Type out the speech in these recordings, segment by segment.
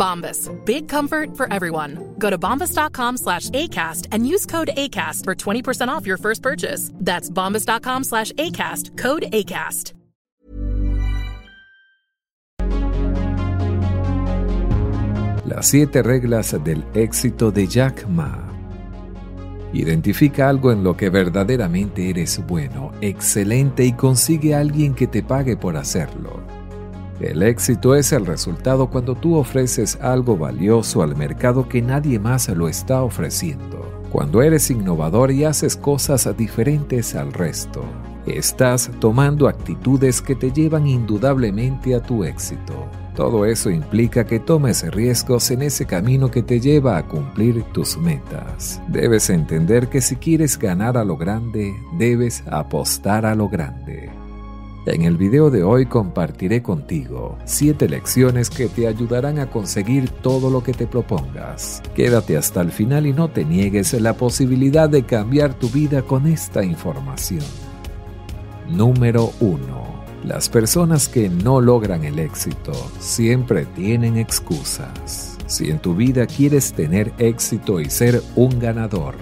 Bombas. Big comfort for everyone. Go to bombas.com slash ACAST and use code ACAST for 20% off your first purchase. That's bombas.com slash ACAST. Code ACAST. Las siete reglas del éxito de Jack Ma. Identifica algo en lo que verdaderamente eres bueno, excelente y consigue a alguien que te pague por hacerlo. El éxito es el resultado cuando tú ofreces algo valioso al mercado que nadie más lo está ofreciendo. Cuando eres innovador y haces cosas diferentes al resto, estás tomando actitudes que te llevan indudablemente a tu éxito. Todo eso implica que tomes riesgos en ese camino que te lleva a cumplir tus metas. Debes entender que si quieres ganar a lo grande, debes apostar a lo grande. En el video de hoy compartiré contigo 7 lecciones que te ayudarán a conseguir todo lo que te propongas. Quédate hasta el final y no te niegues la posibilidad de cambiar tu vida con esta información. Número 1. Las personas que no logran el éxito siempre tienen excusas. Si en tu vida quieres tener éxito y ser un ganador,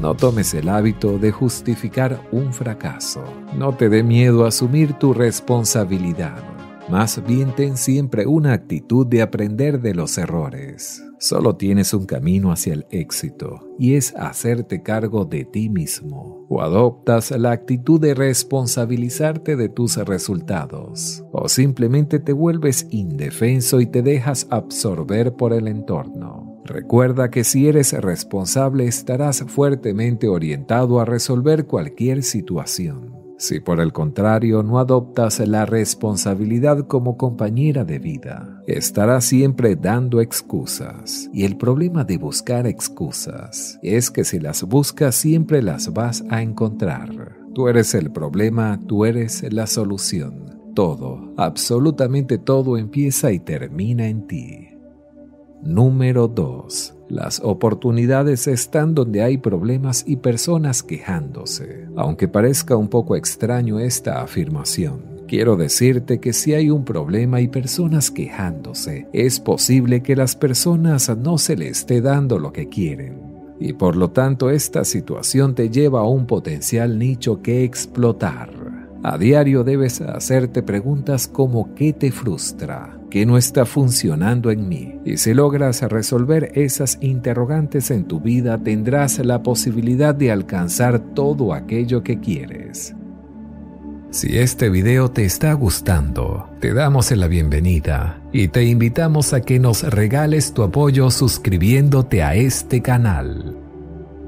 no tomes el hábito de justificar un fracaso. No te dé miedo asumir tu responsabilidad. Más bien ten siempre una actitud de aprender de los errores. Solo tienes un camino hacia el éxito y es hacerte cargo de ti mismo. O adoptas la actitud de responsabilizarte de tus resultados o simplemente te vuelves indefenso y te dejas absorber por el entorno. Recuerda que si eres responsable estarás fuertemente orientado a resolver cualquier situación. Si por el contrario no adoptas la responsabilidad como compañera de vida, estarás siempre dando excusas. Y el problema de buscar excusas es que si las buscas siempre las vas a encontrar. Tú eres el problema, tú eres la solución. Todo, absolutamente todo empieza y termina en ti. Número 2. Las oportunidades están donde hay problemas y personas quejándose. Aunque parezca un poco extraño esta afirmación, quiero decirte que si hay un problema y personas quejándose, es posible que las personas no se le esté dando lo que quieren. Y por lo tanto esta situación te lleva a un potencial nicho que explotar. A diario debes hacerte preguntas como ¿qué te frustra? ¿Qué no está funcionando en mí? Y si logras resolver esas interrogantes en tu vida, tendrás la posibilidad de alcanzar todo aquello que quieres. Si este video te está gustando, te damos la bienvenida y te invitamos a que nos regales tu apoyo suscribiéndote a este canal.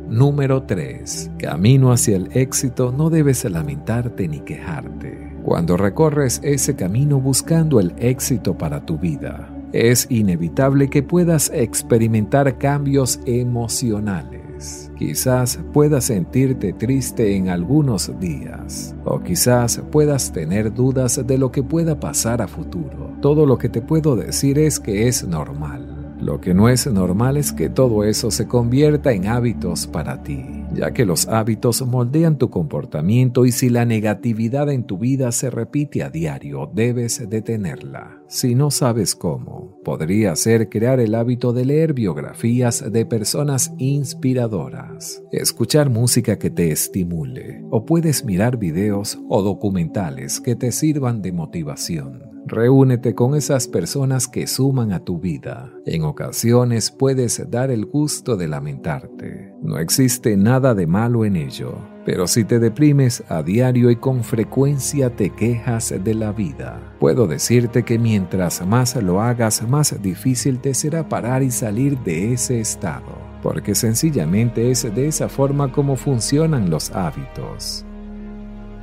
Número 3. Camino hacia el éxito no debes lamentarte ni quejarte. Cuando recorres ese camino buscando el éxito para tu vida, es inevitable que puedas experimentar cambios emocionales. Quizás puedas sentirte triste en algunos días o quizás puedas tener dudas de lo que pueda pasar a futuro. Todo lo que te puedo decir es que es normal. Lo que no es normal es que todo eso se convierta en hábitos para ti. Ya que los hábitos moldean tu comportamiento y si la negatividad en tu vida se repite a diario, debes detenerla. Si no sabes cómo, podría ser crear el hábito de leer biografías de personas inspiradoras, escuchar música que te estimule, o puedes mirar videos o documentales que te sirvan de motivación. Reúnete con esas personas que suman a tu vida. En ocasiones puedes dar el gusto de lamentarte. No existe nada de malo en ello. Pero si te deprimes a diario y con frecuencia te quejas de la vida, puedo decirte que mientras más lo hagas, más difícil te será parar y salir de ese estado, porque sencillamente es de esa forma como funcionan los hábitos.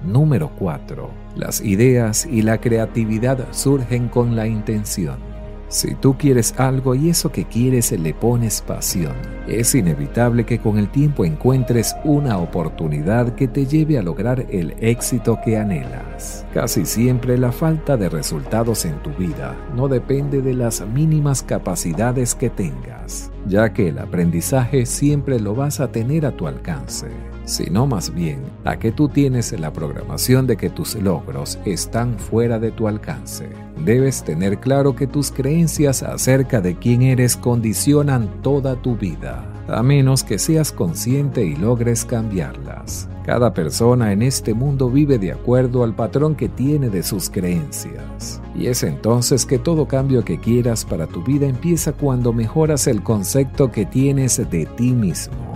Número 4. Las ideas y la creatividad surgen con la intención. Si tú quieres algo y eso que quieres le pones pasión, es inevitable que con el tiempo encuentres una oportunidad que te lleve a lograr el éxito que anhelas. Casi siempre la falta de resultados en tu vida no depende de las mínimas capacidades que tengas, ya que el aprendizaje siempre lo vas a tener a tu alcance sino más bien a que tú tienes la programación de que tus logros están fuera de tu alcance. Debes tener claro que tus creencias acerca de quién eres condicionan toda tu vida, a menos que seas consciente y logres cambiarlas. Cada persona en este mundo vive de acuerdo al patrón que tiene de sus creencias. Y es entonces que todo cambio que quieras para tu vida empieza cuando mejoras el concepto que tienes de ti mismo.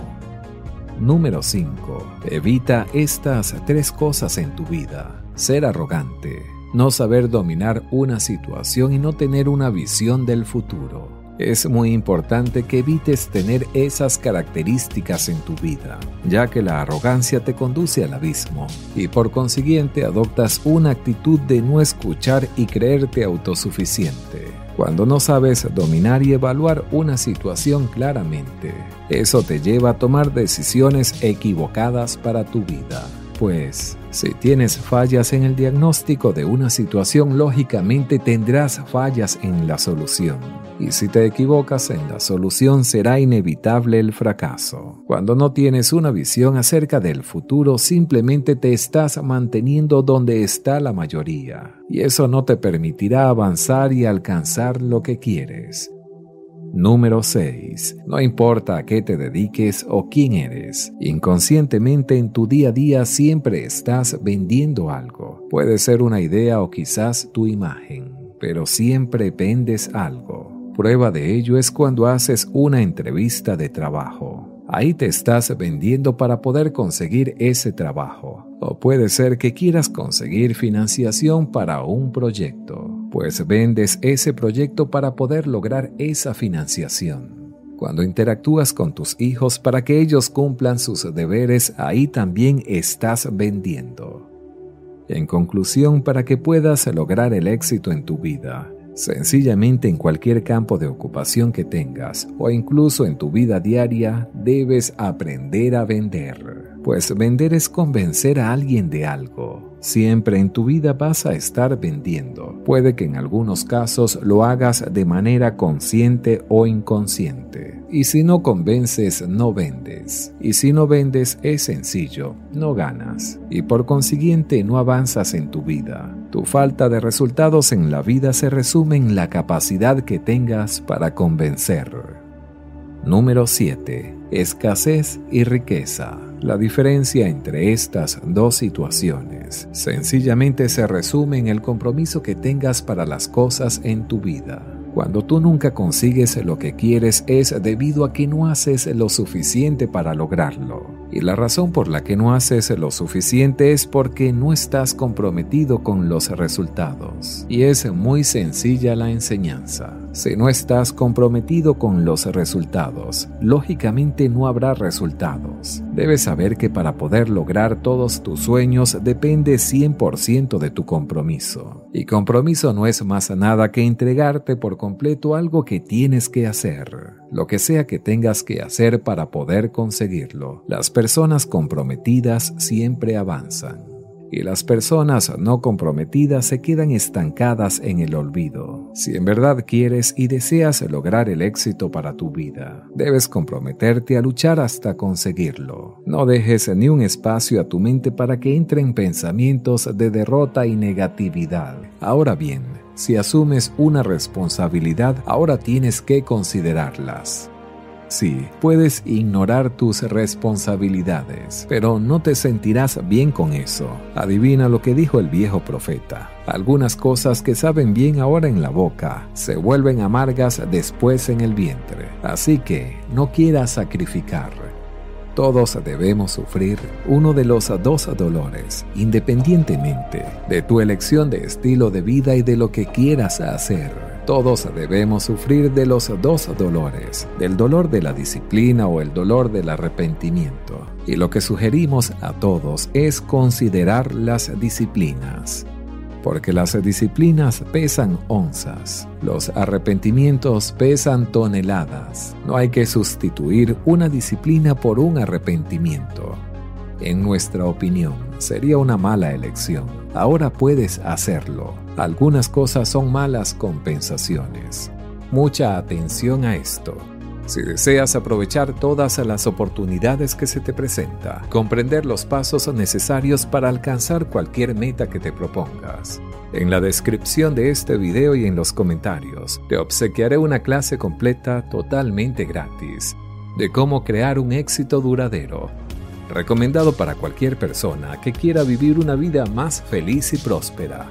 Número 5. Evita estas tres cosas en tu vida. Ser arrogante, no saber dominar una situación y no tener una visión del futuro. Es muy importante que evites tener esas características en tu vida, ya que la arrogancia te conduce al abismo y por consiguiente adoptas una actitud de no escuchar y creerte autosuficiente cuando no sabes dominar y evaluar una situación claramente. Eso te lleva a tomar decisiones equivocadas para tu vida. Pues, si tienes fallas en el diagnóstico de una situación, lógicamente tendrás fallas en la solución. Y si te equivocas en la solución, será inevitable el fracaso. Cuando no tienes una visión acerca del futuro, simplemente te estás manteniendo donde está la mayoría. Y eso no te permitirá avanzar y alcanzar lo que quieres. Número 6. No importa a qué te dediques o quién eres, inconscientemente en tu día a día siempre estás vendiendo algo. Puede ser una idea o quizás tu imagen, pero siempre vendes algo. Prueba de ello es cuando haces una entrevista de trabajo. Ahí te estás vendiendo para poder conseguir ese trabajo. O puede ser que quieras conseguir financiación para un proyecto pues vendes ese proyecto para poder lograr esa financiación. Cuando interactúas con tus hijos para que ellos cumplan sus deberes, ahí también estás vendiendo. En conclusión, para que puedas lograr el éxito en tu vida, sencillamente en cualquier campo de ocupación que tengas o incluso en tu vida diaria, debes aprender a vender. Pues vender es convencer a alguien de algo Siempre en tu vida vas a estar vendiendo. Puede que en algunos casos lo hagas de manera consciente o inconsciente. Y si no convences, no vendes. Y si no vendes, es sencillo, no ganas. Y por consiguiente no avanzas en tu vida. Tu falta de resultados en la vida se resume en la capacidad que tengas para convencer. Número 7. Escasez y riqueza. La diferencia entre estas dos situaciones sencillamente se resume en el compromiso que tengas para las cosas en tu vida. Cuando tú nunca consigues lo que quieres es debido a que no haces lo suficiente para lograrlo. Y la razón por la que no haces lo suficiente es porque no estás comprometido con los resultados. Y es muy sencilla la enseñanza. Si no estás comprometido con los resultados, lógicamente no habrá resultados. Debes saber que para poder lograr todos tus sueños depende 100% de tu compromiso. Y compromiso no es más nada que entregarte por completo algo que tienes que hacer. Lo que sea que tengas que hacer para poder conseguirlo, personas comprometidas siempre avanzan. y las personas no comprometidas se quedan estancadas en el olvido. Si en verdad quieres y deseas lograr el éxito para tu vida, debes comprometerte a luchar hasta conseguirlo. No dejes ni un espacio a tu mente para que entren pensamientos de derrota y negatividad. Ahora bien, si asumes una responsabilidad, ahora tienes que considerarlas. Sí, puedes ignorar tus responsabilidades, pero no te sentirás bien con eso. Adivina lo que dijo el viejo profeta. Algunas cosas que saben bien ahora en la boca se vuelven amargas después en el vientre. Así que no quieras sacrificar. Todos debemos sufrir uno de los dos dolores, independientemente de tu elección de estilo de vida y de lo que quieras hacer. Todos debemos sufrir de los dos dolores, del dolor de la disciplina o el dolor del arrepentimiento. Y lo que sugerimos a todos es considerar las disciplinas. Porque las disciplinas pesan onzas, los arrepentimientos pesan toneladas. No hay que sustituir una disciplina por un arrepentimiento. En nuestra opinión, sería una mala elección. Ahora puedes hacerlo algunas cosas son malas compensaciones. Mucha atención a esto. Si deseas aprovechar todas las oportunidades que se te presenta, comprender los pasos necesarios para alcanzar cualquier meta que te propongas. En la descripción de este video y en los comentarios te obsequiaré una clase completa totalmente gratis de cómo crear un éxito duradero, recomendado para cualquier persona que quiera vivir una vida más feliz y próspera.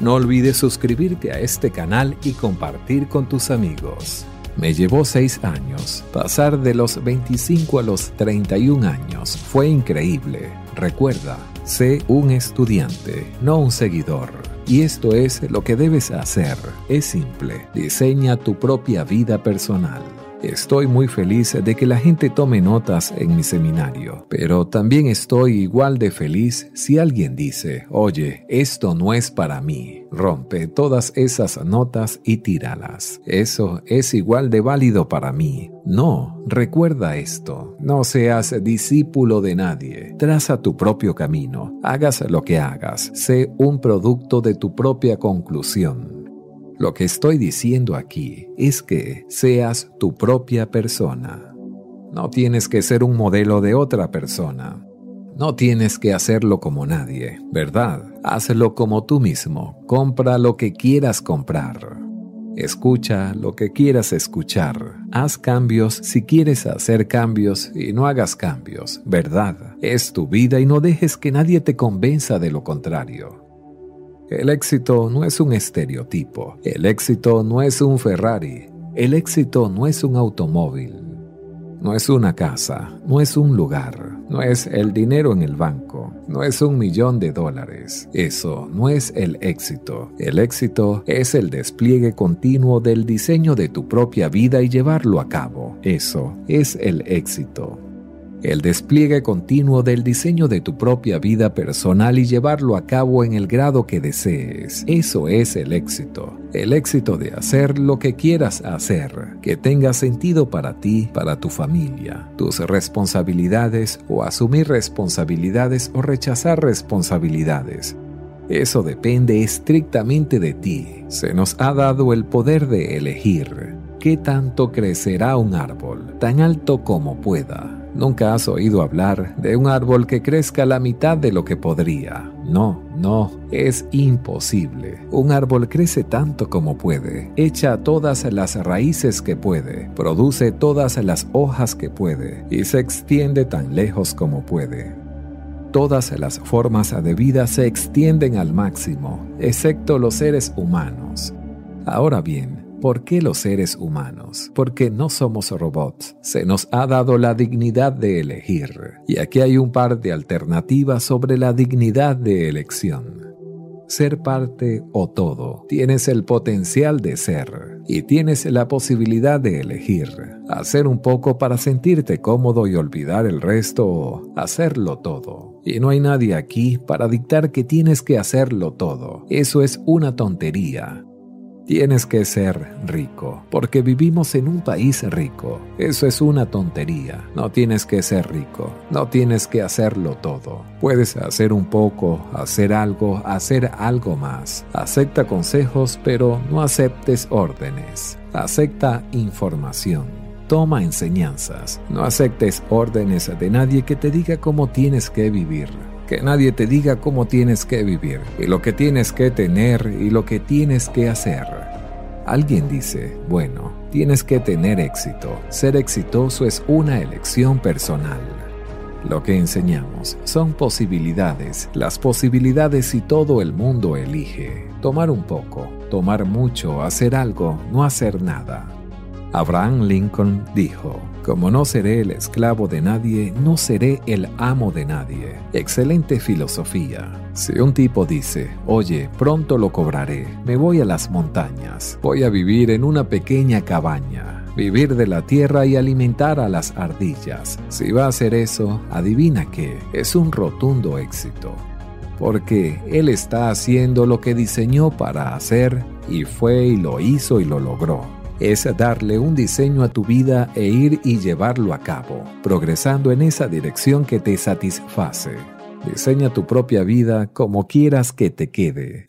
No olvides suscribirte a este canal y compartir con tus amigos. Me llevó 6 años. Pasar de los 25 a los 31 años fue increíble. Recuerda, sé un estudiante, no un seguidor. Y esto es lo que debes hacer. Es simple. Diseña tu propia vida personal. Estoy muy feliz de que la gente tome notas en mi seminario, pero también estoy igual de feliz si alguien dice, oye, esto no es para mí. Rompe todas esas notas y tíralas. Eso es igual de válido para mí. No, recuerda esto. No seas discípulo de nadie. Traza tu propio camino. Hagas lo que hagas. Sé un producto de tu propia conclusión. Lo que estoy diciendo aquí es que seas tu propia persona. No tienes que ser un modelo de otra persona. No tienes que hacerlo como nadie, ¿verdad? Hazlo como tú mismo. Compra lo que quieras comprar. Escucha lo que quieras escuchar. Haz cambios si quieres hacer cambios y no hagas cambios, ¿verdad? Es tu vida y no dejes que nadie te convenza de lo contrario. El éxito no es un estereotipo, el éxito no es un Ferrari, el éxito no es un automóvil, no es una casa, no es un lugar, no es el dinero en el banco, no es un millón de dólares. Eso no es el éxito. El éxito es el despliegue continuo del diseño de tu propia vida y llevarlo a cabo. Eso es el éxito el despliegue continuo del diseño de tu propia vida personal y llevarlo a cabo en el grado que desees. Eso es el éxito. El éxito de hacer lo que quieras hacer, que tenga sentido para ti, para tu familia, tus responsabilidades o asumir responsabilidades o rechazar responsabilidades. Eso depende estrictamente de ti. Se nos ha dado el poder de elegir. ¿Qué tanto crecerá un árbol? Tan alto como pueda Nunca has oído hablar de un árbol que crezca la mitad de lo que podría. No, no, es imposible. Un árbol crece tanto como puede, echa todas las raíces que puede, produce todas las hojas que puede y se extiende tan lejos como puede. Todas las formas de vida se extienden al máximo, excepto los seres humanos. Ahora bien, ¿Por qué los seres humanos? Porque no somos robots. Se nos ha dado la dignidad de elegir. Y aquí hay un par de alternativas sobre la dignidad de elección. Ser parte o todo. Tienes el potencial de ser y tienes la posibilidad de elegir. Hacer un poco para sentirte cómodo y olvidar el resto o hacerlo todo. Y no hay nadie aquí para dictar que tienes que hacerlo todo. Eso es una tontería. Tienes que ser rico, porque vivimos en un país rico. Eso es una tontería. No tienes que ser rico, no tienes que hacerlo todo. Puedes hacer un poco, hacer algo, hacer algo más. Acepta consejos, pero no aceptes órdenes. Acepta información. Toma enseñanzas. No aceptes órdenes de nadie que te diga cómo tienes que vivir que nadie te diga cómo tienes que vivir y lo que tienes que tener y lo que tienes que hacer. Alguien dice, bueno, tienes que tener éxito. Ser exitoso es una elección personal. Lo que enseñamos son posibilidades, las posibilidades y todo el mundo elige. Tomar un poco, tomar mucho, hacer algo, no hacer nada. Abraham Lincoln dijo, como no seré el esclavo de nadie, no seré el amo de nadie. Excelente filosofía. Si un tipo dice, oye, pronto lo cobraré, me voy a las montañas, voy a vivir en una pequeña cabaña, vivir de la tierra y alimentar a las ardillas. Si va a hacer eso, adivina que es un rotundo éxito. Porque él está haciendo lo que diseñó para hacer y fue y lo hizo y lo logró es darle un diseño a tu vida e ir y llevarlo a cabo, progresando en esa dirección que te satisface. Diseña tu propia vida como quieras que te quede.